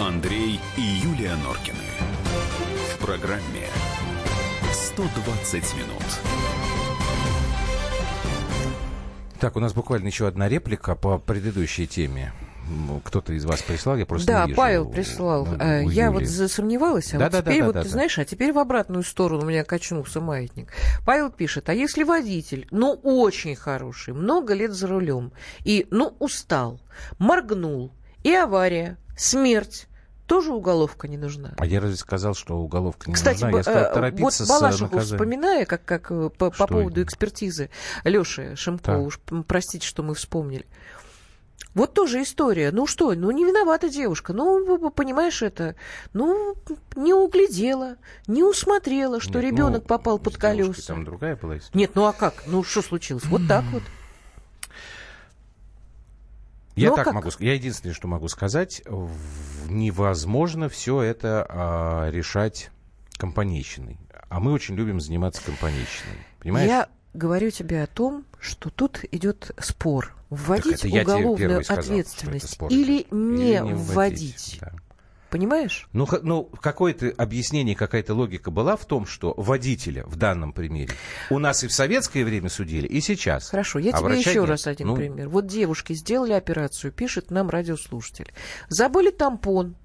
Андрей и Юлия Норкины. В программе 120 минут. Так, у нас буквально еще одна реплика по предыдущей теме. Кто-то из вас прислал, я просто Да, не вижу. Павел прислал. Э, у Я Юли. вот засомневалась, а Да, вот да, да, теперь да, вот, да, ты да. знаешь, а теперь в обратную сторону у меня качнулся маятник. Павел пишет, а если водитель, ну, очень хороший, много лет за рулем, и, ну, устал, моргнул, и авария, смерть, тоже уголовка не нужна? А я разве сказал, что уголовка не Кстати, нужна? Я сказал э, торопиться вот с Балашиху вспоминая, как, как э, по, по Что поводу это? экспертизы Леши Шимко, Так. уж простите, что мы вспомнили. Вот тоже история. Ну что, ну не виновата девушка. Ну, понимаешь это. Ну, не углядела, не усмотрела, что ребенок ну, попал под колеса. Там другая была история. Нет, ну а как? Ну что случилось? Вот так вот. Я Ну, так как? могу сказать. Я единственное, что могу сказать, невозможно все это а, решать компанейщиной. А мы очень любим заниматься компанейщиной. Понимаешь? Я говорю тебе о том, что тут идет спор. Вводить уголовную сказал, ответственность или не, Или вводить. да. Понимаешь? Ну, ну, какое-то объяснение, какая-то логика была в том, что водителя в данном примере у нас и в советское время судили, и сейчас. Хорошо, я А тебе еще нет. раз один Ну, пример. Вот девушки сделали операцию, пишет нам радиослушатель. Забыли тампон.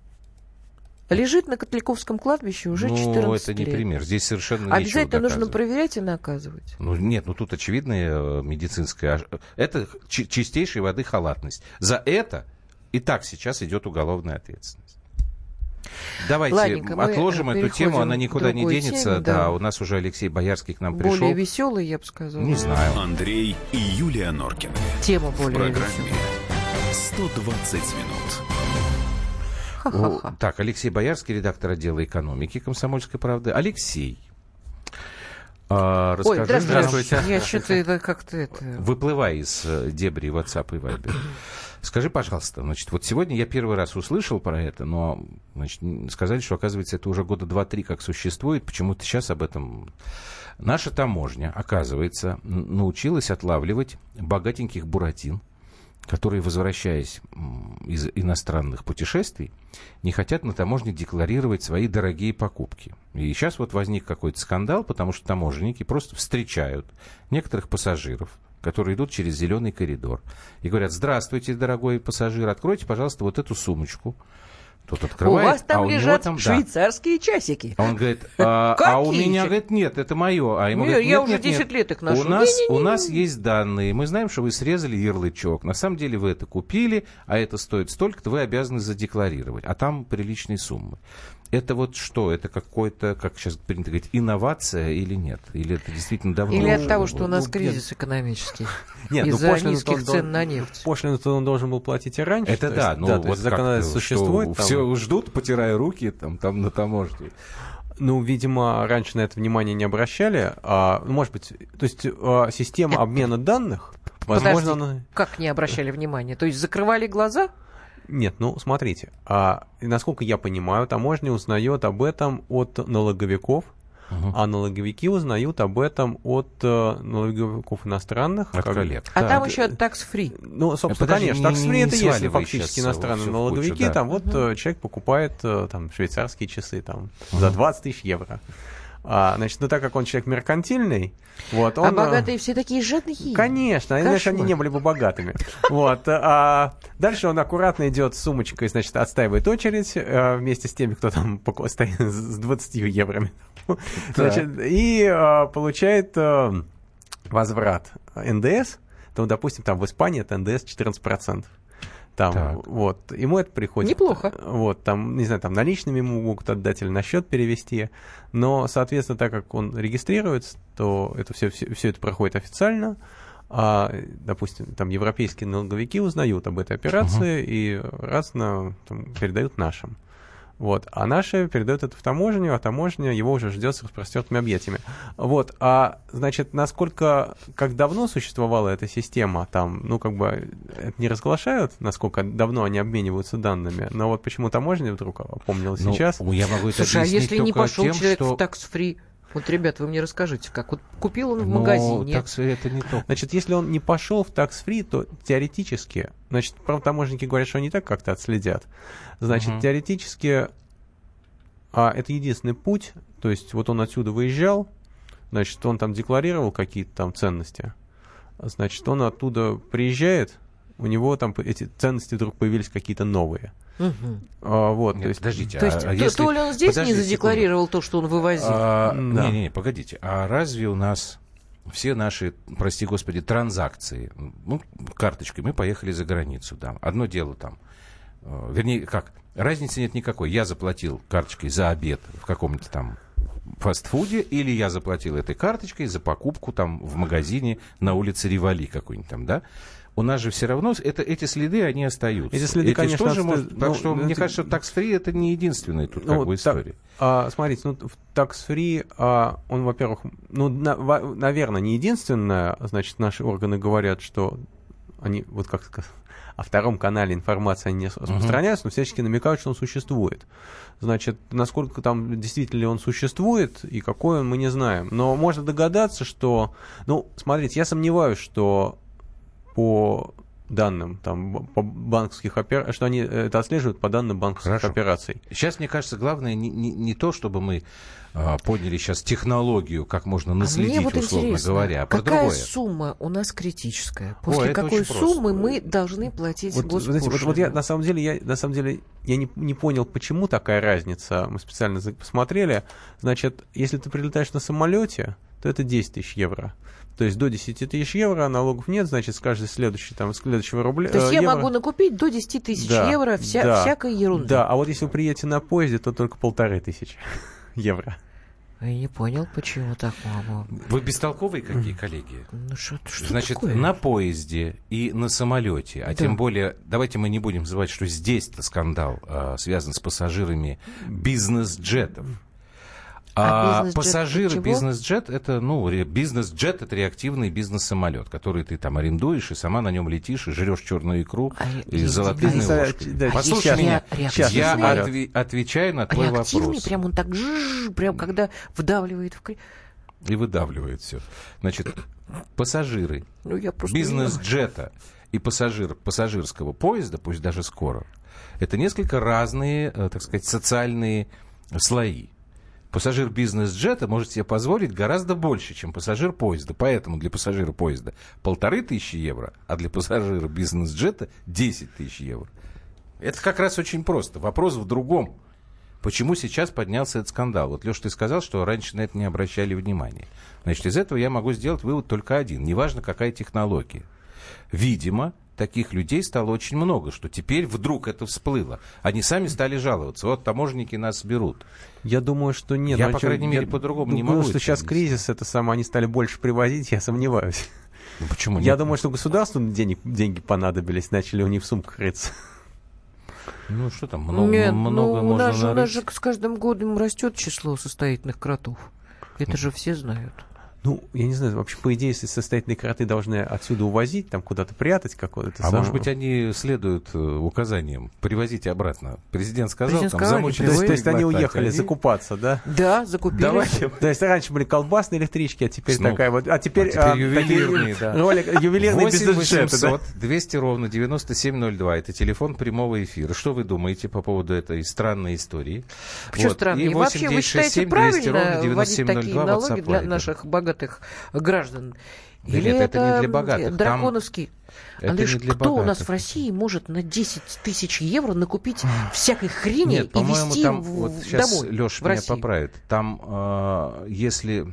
Лежит на Котляковском кладбище уже ну, 14 это не лет. пример. Здесь совершенно Обязательно нужно проверять и наказывать. Ну, нет, ну тут очевидная э, медицинская... ош- Это чи- чистейшей воды халатность. За это и так сейчас идет уголовная ответственность. Давайте Ладненько, отложим эту тему, она никуда не денется. теме, да. да. у нас уже Алексей Боярский к нам Более пришел. веселый, я бы сказала. Не знаю. Андрей и Юлия Норкины. Тема В более программе веселая. 120 минут. Ха-ха-ха. Так, Алексей Боярский, редактор отдела экономики «Комсомольской правды». Алексей, а, Ой, расскажи здравствуйте. нам, Я что-то как-то это... выплывая из э, дебри WhatsApp и Viber, скажи, пожалуйста, значит, вот сегодня я первый раз услышал про это, но значит, сказали, что, оказывается, это уже года два-три как существует, почему-то сейчас об этом... Наша таможня, оказывается, научилась отлавливать богатеньких буратин, которые, возвращаясь из иностранных путешествий, не хотят на таможне декларировать свои дорогие покупки. И сейчас вот возник какой-то скандал, потому что таможенники просто встречают некоторых пассажиров, которые идут через зеленый коридор, и говорят, здравствуйте, дорогой пассажир, откройте, пожалуйста, вот эту сумочку. Тот У открывает, вас там а у него лежат там, да. швейцарские часики. А он говорит, а, а у меня, говорит, нет, это мое. А ему Нет, говорят, я нет, уже нет, нет. 10 лет их ношу. У нас, у нас есть данные. Мы знаем, что вы срезали ярлычок. На самом деле вы это купили, а это стоит столько-то, вы обязаны задекларировать. А там приличные суммы. Это вот что? Это какой-то, как сейчас принято говорить, инновация или нет? Или это действительно давно Или от того, было? что у нас ну, кризис экономический. Нет, ну Из-за пошлину-то низких он цен на нефть. Пошлину-то он должен был платить и раньше. Это то да, есть, ну то вот есть законодательство существует. там. Все ждут, потирая руки там, там на таможне. Ну, видимо, раньше на это внимание не обращали. А, ну, может быть, то есть а, система обмена данных, возможно, Подожди, она... как не обращали внимания? То есть закрывали глаза? Нет, ну, смотрите. А, насколько я понимаю, таможня узнает об этом от налоговиков, а налоговики узнают об этом от э, налоговиков иностранных. От как- коллег. А Да. там еще tax-free. Ну, собственно, Подожди, конечно, не- так не- free не это есть сваливай фактически иностранные налоговики. кучу, да. Там вот э, человек покупает э, там швейцарские часы там за 20 тысяч евро. А, значит, ну так как он человек меркантильный, вот он... А богатые все такие жадные. Конечно, иначе они Кошмар. не были бы богатыми. Вот. А дальше он аккуратно идет с сумочкой, значит, отстаивает очередь э, вместе с теми, кто там стоит с 20 еврами. Значит, и э, получает э, возврат НДС. То, допустим, там в Испании это НДС 14%. Там, Так. вот, ему это приходит. Неплохо. Вот, там, не знаю, там наличными ему могут отдать или на счет перевести. Но, соответственно, так как он регистрируется, то это все, все, все это проходит официально. А, допустим, там европейские налоговики узнают об этой операции и разно там, передают нашим. Вот. А наши передают это в таможню, а таможня его уже ждет с распростертыми объятиями. Вот. А, значит, насколько, как давно существовала эта система, там, ну, как бы, это не разглашают, насколько давно они обмениваются данными, но вот почему таможня вдруг опомнила Ну, сейчас. я могу это Слушай, а если не пошел тем, человек что... в tax-free? Вот, ребят, вы мне расскажите, как вот купил он в Но магазине. такс-фри это не то. Значит, если он не пошел в такс-фри, то теоретически, значит, правда, таможенники говорят, что они так как-то отследят. Значит, Мгм. теоретически, а это единственный путь, то есть вот он отсюда выезжал, значит, он там декларировал какие-то там ценности, значит, он оттуда приезжает, у него там эти ценности вдруг появились какие-то новые. Мгм. А, вот, Нет, то есть, подождите, То есть, а- а то, если- то ли он здесь Подождите не задекларировал то, что он вывозил? А, Да. Не-не, погодите. А разве у нас все наши, прости господи, транзакции, ну, карточкой, мы поехали за границу, да. Одно дело там, э, вернее, как, разницы нет никакой. Я заплатил карточкой за обед в каком-нибудь там фастфуде, или я заплатил этой карточкой за покупку там в магазине на улице Ривали какой-нибудь там, да. У нас же все равно это, эти следы, они остаются. Эти следы, конечно, тоже отста- может- Так ну, что, ну, мне это- кажется, такс-фри это не единственная тут Ну, как бы так, история. а, смотрите, ну, в такс-фри, а, он, во-первых, ну, на- во- наверное, не единственное, значит, наши органы говорят, что они, вот как сказать, о втором канале информации они не распространяются, но всячески намекают, что он существует. Значит, насколько там действительно ли он существует и какой он, мы не знаем. Но можно догадаться, что, ну, смотрите, я сомневаюсь, что по данным там по банковских операций, что они э, это отслеживают по данным банковских Хорошо. операций. Сейчас, мне кажется, главное не, не, не то, чтобы мы а, поняли сейчас технологию, как можно А наследить, мне вот условно говоря, а про какая другое. сумма у нас критическая? О, После это какой очень просто. суммы мы должны платить Вот, госпошлину? знаете, вот, вот я на самом деле я на самом деле я не, не понял, почему такая разница. Мы специально посмотрели. Значит, если ты прилетаешь на самолете, то это 10 тысяч евро. То есть до 10 тысяч евро налогов нет, значит, с каждой следующей, там, с следующего рубля. То есть э, я евро- могу накупить до 10 тысяч Да, евро вся, да, всякой ерунды. Да, а вот если вы приедете на поезде, то только полторы тысячи евро. Я не понял, почему так мало. Вы бестолковые какие, коллеги? Ну что, что Значит, такое? на поезде и на самолете, а Да. тем более, давайте мы не будем забывать, что здесь-то скандал а, связан с пассажирами бизнес-джетов. А А, пассажиры бизнес-джет это, ну, бизнес-джет это реактивный бизнес-самолет, который ты там арендуешь и сама на нем летишь и жрешь черную икру А и я- ложками. да, Послушай сейчас- меня, реактивный я отве- отвечаю на твой Реактивный, вопрос. прям он так жжж, прям когда вдавливает в И выдавливает все. Значит, пассажиры Ну, бизнес-джета и пассажир пассажирского поезда, пусть даже скоро, это несколько разные, э, так сказать, социальные слои. Пассажир бизнес-джета может себе позволить гораздо больше, чем пассажир поезда. Поэтому для пассажира поезда полторы тысячи евро, а для пассажира бизнес-джета 10 тысяч евро. Это как раз очень просто. Вопрос в другом. Почему сейчас поднялся этот скандал? Вот, Леш, ты сказал, что раньше на это не обращали внимания. Значит, из этого я могу сделать вывод только один. Неважно, какая технология. Видимо, таких людей стало очень много, что теперь вдруг это всплыло. Они сами стали жаловаться. Вот таможенники нас берут. Я думаю, что нет. Я, ну, по чё, крайней мере, я по-другому не думаю, могу что это сейчас объяснить. кризис, это самое, они стали больше привозить, я сомневаюсь. Ну, почему Я нет? думаю, что государству денег, деньги понадобились, начали у них в сумках рыться. Ну, что там, много, Нет, много ну, у можно нас, же, у нас нарыть. же с каждым годом растет число состоятельных кротов. Это же все знают. Ну, я не знаю, вообще, по идее, если состоятельные кроты должны отсюда увозить, там куда-то прятать какое-то А самое- может быть, они следуют э, указаниям. Привозите обратно. Президент сказал, Президент там, сказал, не То есть, то есть они уехали они- закупаться, да? Да, закупили. Давайте. То есть раньше были колбасные электрички, а теперь Ну, такая вот... А теперь, а теперь а, ювелирные, такие да. ролик- ювелирные 8 бизнес-джеты, да? 800 200 ровно 9702. Это телефон прямого эфира. Что вы думаете по поводу этой странной истории? Почему Вот. странно? И И вообще, вы 8 считаете 200 200 ровно правильно вводить такие 9702 налоги WhatsApp для наших богатых граждан? Да нет, это не для богатых. Там- драконовский. Это Андрюш, не для кто у нас богатых. в России может на 10 тысяч евро накупить всякой хрени Нет, и по-моему, везти там, в- вот в- сейчас домой, Леша меня Россию? поправит. Там, э, если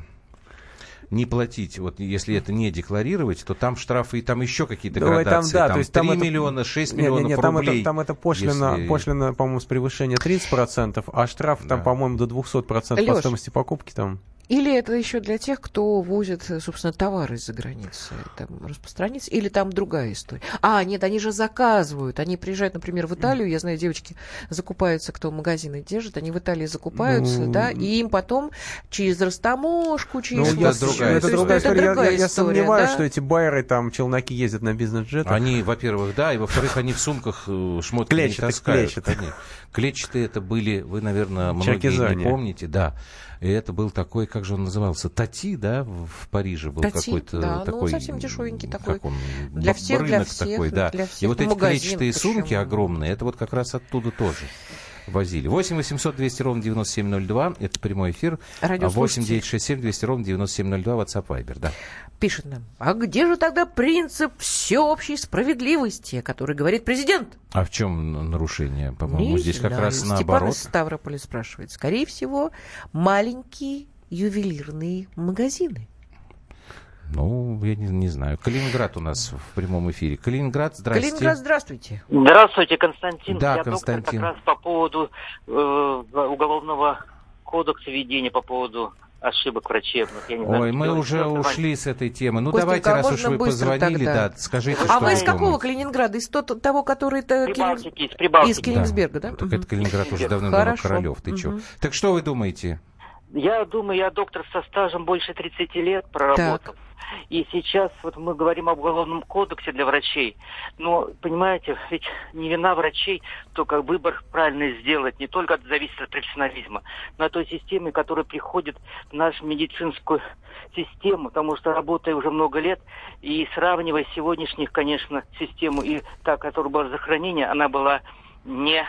не платить, вот если это не декларировать, то там штрафы и там еще какие-то Давай, там, градации. да, там то есть там 3 это- миллиона, 6 Не, не, миллионов не, там рублей. это, там это пошлина, если- пошлина, по-моему, с превышения 30%, а штраф там, Да. по-моему, до 200% по Лёш, стоимости покупки там. Или это еще для тех, кто возит, собственно, товары из-за границы, там, распространиться, или там другая история. А, нет, они же заказывают. Они приезжают, например, в Италию, я знаю, девочки закупаются, кто магазины держит, они в Италии закупаются, Ну, да, и им потом через растаможку, Ну, через... это я, что-то другая это другая это история. Я- другая я, я история, сомневаюсь, да? что эти байеры, там, челноки ездят на бизнес-джетах. Они, во-первых, да, и во-вторых, они в сумках э, шмотки не Клетчатых, таскают. клетчатых. Клетчатые это были, вы, наверное, многие не помните, да. И это был такой, как же он назывался, Тати, да, в Париже был какой-то да, ну, такой... совсем дешевенький такой. как он, Для всех, для рынок всех, такой, да. для И всех, вот эти клетчатые сумки огромные, это вот как раз оттуда тоже возили. 8 800 200 ровно 9702, это прямой эфир. Радиослушатели. 8 967 200 ровно 9702, WhatsApp Viber, да. Пишет нам, а где же тогда принцип всеобщей справедливости, о которой говорит президент? А в чем нарушение? По-моему, здесь как знаю. раз Степан наоборот. из Ставрополя спрашивает. Скорее всего, маленькие ювелирные магазины. Ну, я не, не знаю. Калининград у нас в прямом эфире. Калининград, здрасте. Калининград, здравствуйте. Здравствуйте, Константин. Да, Я Константин. доктор как раз по поводу э, уголовного кодекса ведения, по поводу ошибок врачебных. Я не знаю, Ой, мы уже ушли с этой темы. Ну, Костенька, давайте, а раз уж вы позвонили, тогда? да, скажите, А что вы из какого думаете. Калининграда? Из тот- того, который... Прибалтики, из Прибалтики. Из Кенигсберга, да? Так Мгм. это Калининград уже Хорошо. Королев. Ты чё? Так что вы думаете? Я думаю, я доктор со стажем больше 30 лет проработал. И сейчас вот мы говорим об уголовном кодексе для врачей. Но, понимаете, ведь не вина врачей, только выбор правильно сделать. Не только от- зависит от профессионализма, но от той системы, которая приходит в нашу медицинскую систему. Потому что работая уже много лет и сравнивая сегодняшних, конечно, систему и та, которая была захоронение, она была не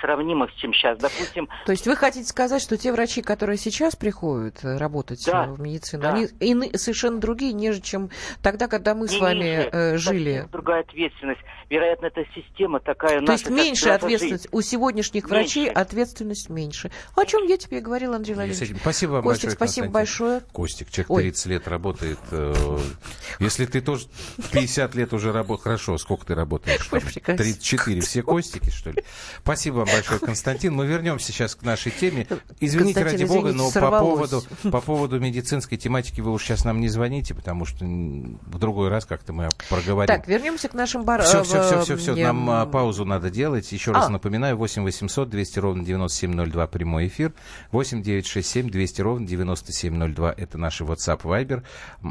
сравнима с чем сейчас. Допустим, То есть вы хотите сказать, что те врачи, которые сейчас приходят работать Да, в медицину, да. они ины- совершенно другие, нежели чем тогда, когда мы с Не вами ниже, э, жили? другая ответственность. Вероятно, эта система такая То наша, есть меньше ответственность. У сегодняшних врачей Меньше. ответственность меньше. О чем я тебе и говорил, Андрей с Владимирович. Спасибо вам Костик, большое, спасибо Константин. большое. Костик, человек Ой. 30 лет работает. э, Если ты тоже 50 лет уже работаешь, хорошо, сколько ты работаешь? Ой, Там, прекрасно. 34, все Костики, что ли? Спасибо вам большое, Константин. Мы вернемся сейчас к нашей теме. Извините, ради бога, но по поводу, по поводу медицинской тематики вы уж сейчас нам не звоните, потому что в другой раз как-то мы проговорим. Так, вернемся к нашим бар... Все, э, все, все, все, все. э, Нам а, паузу надо делать. Еще раз А. напоминаю, 8 800 200 ровно 9702 прямой эфир. 8 967 200 ровно 9702 это наши WhatsApp Viber.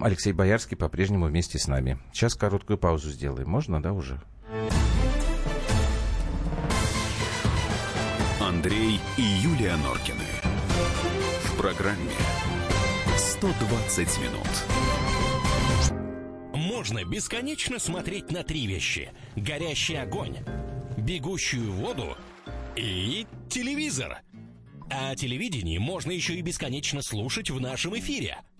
Алексей Боярский по-прежнему вместе с нами. Сейчас короткую паузу сделаем. Можно, да, уже? Андрей и Юлия Норкины. В программе 120 минут. Можно бесконечно смотреть на три вещи. Горящий огонь, бегущую воду и телевизор. А телевидение можно еще и бесконечно слушать в нашем эфире.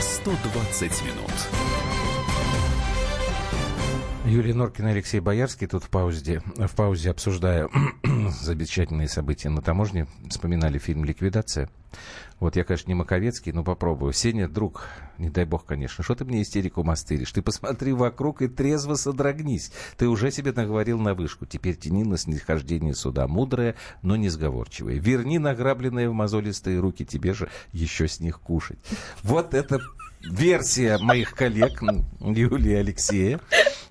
120 минут. Юлия Норкина и Алексей Боярский тут в паузе, в паузе обсуждая замечательные события на таможне, вспоминали фильм «Ликвидация». Вот я, конечно, не Маковецкий, но попробую. Сеня, друг, не дай бог, конечно, что ты мне истерику мастыришь? Ты посмотри вокруг и трезво содрогнись. Ты уже себе наговорил на вышку. Теперь тяни на снисхождение суда. Мудрая, но не сговорчивая. Верни награбленные в мозолистые руки. Тебе же еще с них кушать. Вот это версия моих коллег Юлии и Алексея.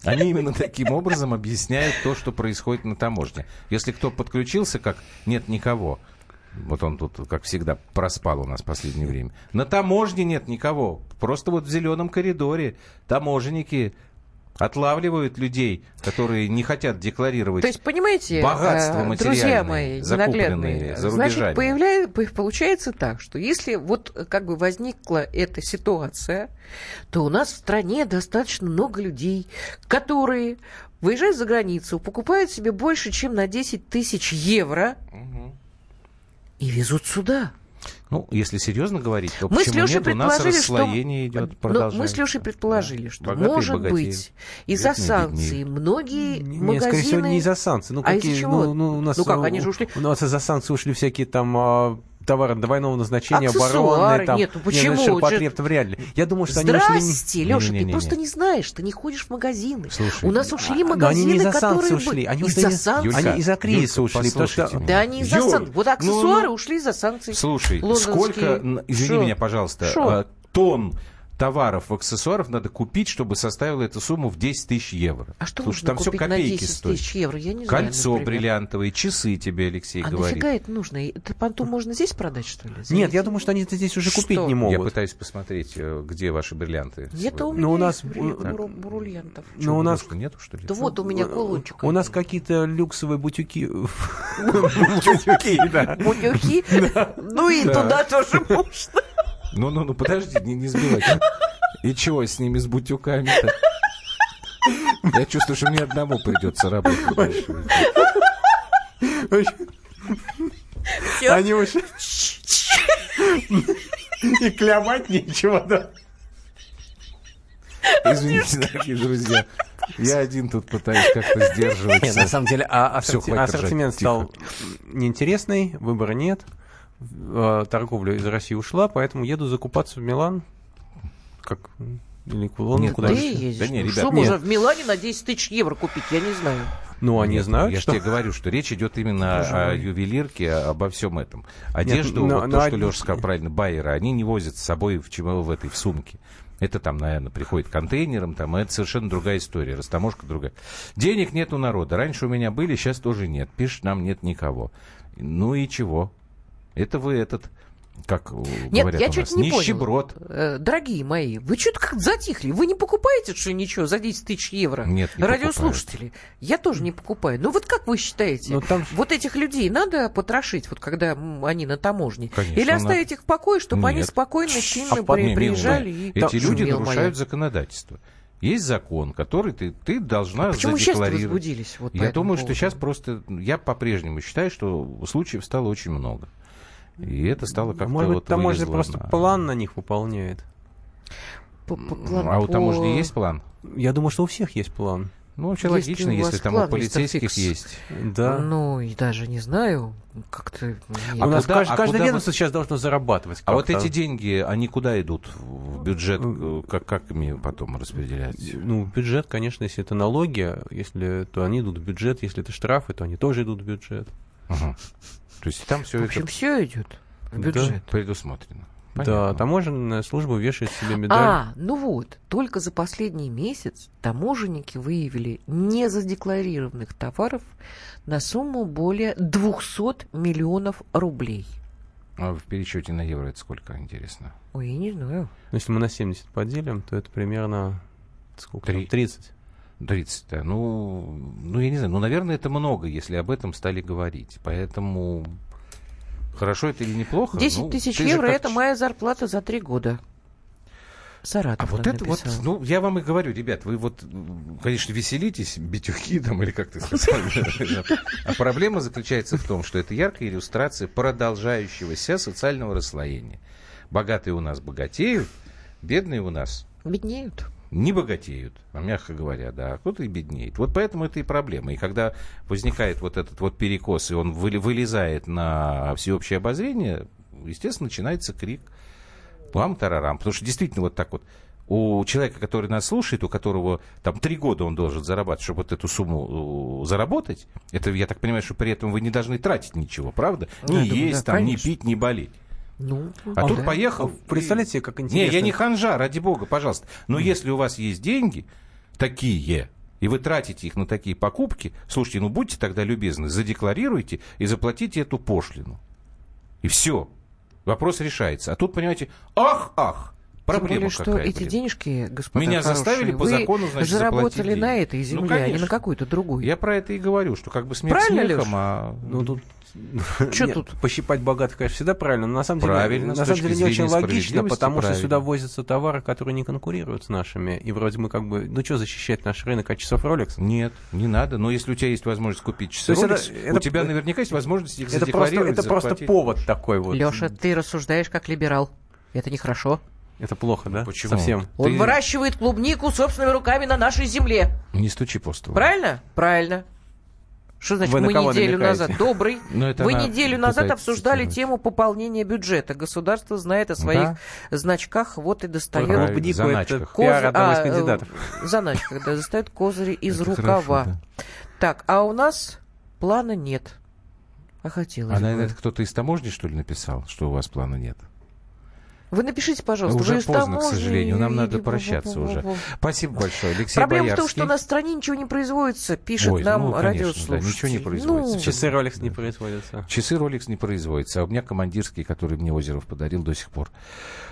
Они именно таким образом объясняют то, что происходит на таможне. Если кто подключился, как нет никого, вот он тут, как всегда, проспал у нас в последнее время. На таможне нет никого. Просто вот в зеленом коридоре таможенники отлавливают людей, которые не хотят декларировать То есть, понимаете, богатство э, материальное, друзья мои закупленные за значит, рубежами. появляет, по- получается так, что если вот э, как бы возникла эта ситуация, то у нас в стране достаточно много людей, которые выезжают за границу, покупают себе больше, чем на 10 тысяч евро и везут сюда. Ну, если серьезно говорить, то Мы с Лешей нет? У нас предположили, что... расслоение идет, Ну, мы с Лешей предположили, что, Богатые может богатеют. быть, из-за санкций многие Не, магазины... скорее всего, не из-за санкций. Ну, А какие, из-за чего? Ну, ну, у нас, Ну как, они же ушли- У нас из-за санкций ушли всякие там а, товары двойного назначения, Аксессуары. оборонные. Там, Нет, ну Не, почему? ширпотреб-то вряд ли. Я думаю, что они ушли... Здрасте, Леша, ты просто не знаешь, ты не ходишь в магазины. Слушай, У нас ушли А, магазины, они не которые ушли, они из-за ушли не- санкций. Юлька, Они из-за кризиса Юлька, ушли, потому что-. Да они из-за санкций. Вот ну, аксессуары ну, ушли из-за санкций. Слушай, лондонские. сколько, извини Шо? меня, пожалуйста, Шо? а, тонн товаров, аксессуаров надо купить, чтобы составила эту сумму в 10 тысяч евро. А что Слушай, нужно там все купить на копейки 10 стоят. тысяч евро? Я не знаю, Кольцо например. бриллиантовое, часы тебе, Алексей, А говорит. нафига это нужно? Это понту можно здесь продать, что ли? за Нет, я думаю, что они это здесь уже купить Что? не Я могут. пытаюсь посмотреть, э, где ваши бриллианты. Это у меня Ну, у нас- бриллиантов. Ну, у нас- что, нету, что ли? Да вот у меня кулончик. У нас какие-то люксовые бутюки. Бутюки, да. Бутюки. Ну и туда тоже можно. Ну, ну, ну, подожди, не, не сбивай. И чего с ними, с бутюками-то? Я чувствую, что мне одному придется работать. дальше. Они уже... И клевать нечего, да. Извините, дорогие друзья. Я один тут пытаюсь как-то сдерживаться. Нет, на самом деле, а ассорти- ассортимент стал неинтересный, выбора нет. Э, Торговля из России ушла, поэтому еду закупаться в Милан. Как или к Лондону, Нет, куда Ты ездишь? Да не, Ну, ребят, Что нет. можно в Милане на 10 тысяч евро купить? Я не знаю. Ну, они Нет, знают, Я что... же тебе говорю, что речь идет именно Боже о мой. ювелирке, обо всем этом. Одежду, но- вот но то, что одни- Леша сказал правильно, байеры, они не возят с собой в, чему- в этой в сумке. Это там, наверное, приходит контейнером, там, а это совершенно другая история, растаможка другая. Денег нет у народа. Раньше у меня были, сейчас тоже нет. Пишет, нам нет никого. Ну и чего? Это вы этот, как э, Нет, говорят я у чуть нас, не нищеброд. понял. Э, Дорогие мои, вы что-то как затихли. Вы не покупаете, что ничего, за 10 тысяч евро? Нет, не Радиослушатели. Я тоже не покупаю. Ну вот как вы считаете? Ну, там Вот этих людей надо потрошить, вот когда они на таможне? Конечно, Или оставить их в покое, чтобы они Нет. спокойно, чинно А при- не, приезжали не. и... Эти Так, люди нарушают моя. законодательство. Есть закон, который ты, ты должна А Почему сейчас задекларировать. возбудились? Вот по Я думаю, что поводу? сейчас просто... Я по-прежнему считаю, что случаев стало очень много. И это стало как-то Может быть, вот таможня вылезло просто на- план на них выполняет. По- по плану- А у по- таможни есть план? Я думаю, что у всех есть план. Ну, вообще Если логично, у если там план, у полицейских Фикс. есть. Да. Ну, и даже не знаю, как-то... нет. у нас куда- кажд- а каждое ведомство сейчас должно зарабатывать. А вот эти деньги, они куда идут? В бюджет? э, Как, как ими потом распределяются? Ну, в бюджет, конечно, если это налоги, если то они идут в бюджет, если это штрафы, то они тоже идут в бюджет. Ага. То есть там все В это общем, все идет в Да. бюджет. предусмотрено. Да, Понятно. таможенная служба вешает себе медаль. А, ну вот, только за последний месяц таможенники выявили незадекларированных товаров на сумму более 200 миллионов рублей. А в пересчете на евро это сколько, интересно? Ой, я не знаю. Ну, Если мы на 70 поделим, то это примерно сколько Три. там? 30. 30 да. Ну, ну, я не знаю. Ну, наверное, это много, если об этом стали говорить. Поэтому хорошо это или неплохо? 10 ну, тысяч евро это моя зарплата за три года. А Саратов вот нам это вот, ну, я вам и говорю, ребят, вы вот, конечно, веселитесь, битюхи там, или как ты сказал. А проблема заключается в том, что это яркая иллюстрация продолжающегося социального расслоения. Богатые у нас богатеют, бедные у нас Беднеют. Не богатеют, а мягко говоря, да, а кто-то и беднеет. Вот поэтому это и проблема. И когда возникает вот этот вот перекос, и он вылезает на всеобщее обозрение, естественно, начинается крик лам-тарарам. Потому что действительно вот так вот у человека, который нас слушает, у которого там три года он должен зарабатывать, чтобы вот эту сумму заработать, это, я так понимаю, что при этом вы не должны тратить ничего, правда? Да, да, есть, да, там, конечно. пить, ни болеть. Ну, А тут да. поехал. Представляете себе, как интересно. Не, я не ханжа, ради бога, пожалуйста. Но если у вас есть деньги такие, и вы тратите их на такие покупки, слушайте, ну будьте тогда любезны, задекларируйте и заплатите эту пошлину. И все. Вопрос решается. А тут, понимаете, ах, ах, Тем проблема более, что какая, эти блин. денежки, господа Меня хорошие, заставили по закону, значит, заработали на этой Ну, земле, а не на какой-то другой. Я про это и говорю, что как бы смех Правильно, смехом, Лёш? а... Ну, тут... Чё Нет, тут? Пощипать богатых, конечно, всегда правильно, но на самом деле, Правильно, с на самом точки деле не очень зрения логично, потому что правильно. сюда возятся товары, которые не конкурируют с нашими. И вроде мы как бы, ну что защищать наш рынок от часов Rolex? Нет, не надо. Но если у тебя есть возможность купить часы это- Rolex, это- у тебя наверняка есть возможность их Это просто, задекларировать, это просто повод такой вот. Леша, ты рассуждаешь как либерал. Это нехорошо. Это плохо, да? Почему? Совсем. Он Ты- выращивает клубнику собственными руками на нашей земле. Не стучи по столу. Правильно? Правильно. Что значит Вы мы неделю намекаете? назад? Добрый. Ну, Вы она неделю назад обсуждали цитировать. тему пополнения бюджета. Государство знает о своих значках, вот и достает Правильно. Клубнику заначках. это пиар козы- одного из а, э, кандидатов. заначках, да, достает козыри из Это рукава. хорошо, да. Так, а у нас плана нет. А хотелось А, бы. наверное, это кто-то из таможни, что ли, написал, что у вас плана нет? Вы напишите, пожалуйста, Уже вы поздно, к сожалению, нам надо прощаться уже. Спасибо большое, Алексей Проблема в том, Боярский. что на стране ничего не производится, пишет Ой, нам ну, конечно, да, радиослушатель. ничего не производится. Ну, Часы Rolex не производятся. Часы Rolex не производятся, а у меня командирский, который мне Озеров подарил, до сих пор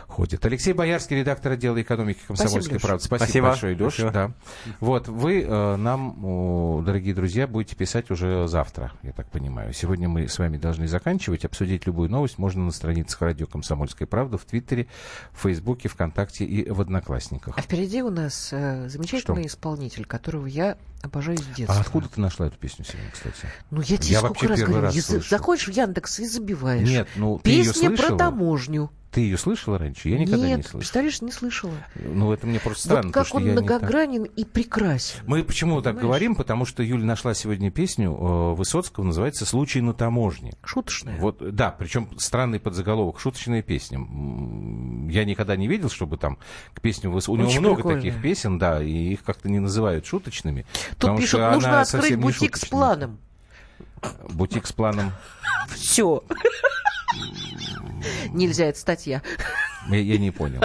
ходит. Алексей Боярский, редактор отдела экономики «Комсомольской Спасибо, правды». Спасибо, Спасибо. большое, Леш. Спасибо. Да. Вот, вы э, нам, о, дорогие друзья, будете писать уже завтра, я так понимаю. Сегодня мы с вами должны заканчивать. Обсудить любую новость можно на страницах радио «Комсомольская правда», в Твиттере, в Фейсбуке, ВКонтакте и в Одноклассниках. А впереди у нас э, замечательный Что? исполнитель, которого я обожаю с детства. А откуда ты нашла эту песню сегодня, кстати? Ну, я тебе Я сколько раз говорю, раз язы- слышу. заходишь в Яндекс и забиваешь. Нет, ну ты ее Песня про слышала? таможню. Ты ее слышала раньше? Я никогда Нет, не слышал. представляешь, не слышала. Ну, это мне просто странно. вот потому как что он не так- многогранен и прекрасен. Мы почему так Понимаешь? говорим? Потому что Юля нашла сегодня песню э, Высоцкого, называется «Случай на таможне». Шуточная. Вот, да, причем странный подзаголовок, шуточная песня. Я никогда не видел, чтобы там к песню... Выс- У него много прикольная. таких песен, да, и их как-то не называют шуточными. Тут потому пишут, нужно открыть бутик с планом. Бутик с планом. Все. Нельзя, это статья. Я, я не понял.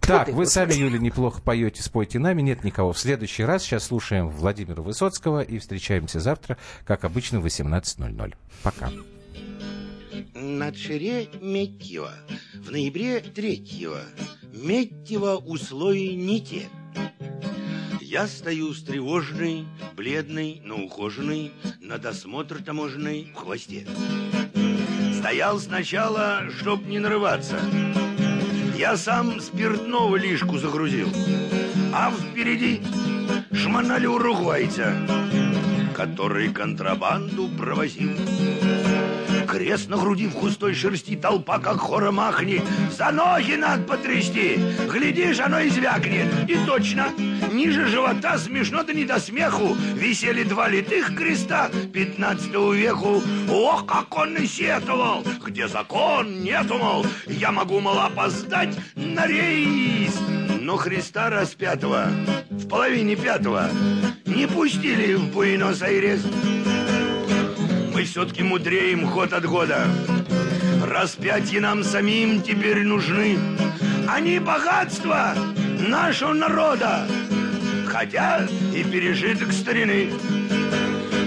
Так, вы сами, Юля, неплохо поете, спойте нами, нет никого. В следующий раз сейчас слушаем Владимира Высоцкого и встречаемся завтра, как обычно, в 18.00. Пока. На Шереметьево в ноябре третьего Метьево условий не те. Я стою с тревожной, бледной, но ухоженной На досмотр таможенный в хвосте. Стоял сначала, чтоб не нарываться. Я сам спиртного лишку загрузил. А впереди шмонали уругвайца, который контрабанду провозил. Крест на груди в густой шерсти, толпа как хора махни. За ноги надо потрясти, глядишь, оно и звякнет. И точно, ниже живота смешно да не до смеху. Висели два литых креста 15 веку. Ох, как он и сетовал, где закон нету, мол. Я могу, мол, опоздать на рейс. Но Христа распятого в половине пятого не пустили в Буэнос-Айрес. Мы все-таки мудреем ход от года. Распятие нам самим теперь нужны. Они богатство нашего народа, хотя и пережиток старины.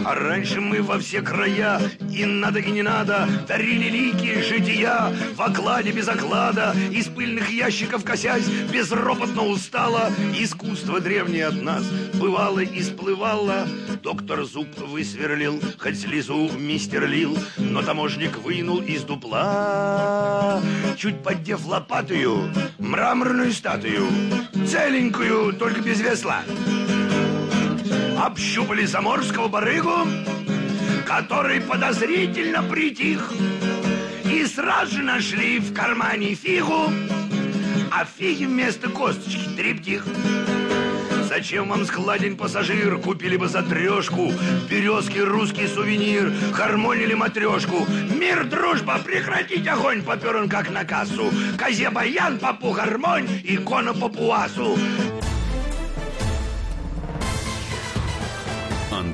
А раньше мы во все края, и надо, и не надо, дарили лики жития в окладе без оклада, из пыльных ящиков косясь, безропотно устала. Искусство древнее от нас бывало и сплывало. Доктор зуб высверлил, хоть слезу мистер лил, но таможник вынул из дупла, чуть поддев лопатую, мраморную статую, целенькую, только без весла общупали заморского барыгу, который подозрительно притих, и сразу же нашли в кармане фигу, а в фиге вместо косточки трептих. Зачем вам складень пассажир? Купили бы за трешку Березки русский сувенир Хармонили матрешку Мир, дружба, прекратить огонь Попер он как на кассу Козе баян, папу гармонь Икона папуасу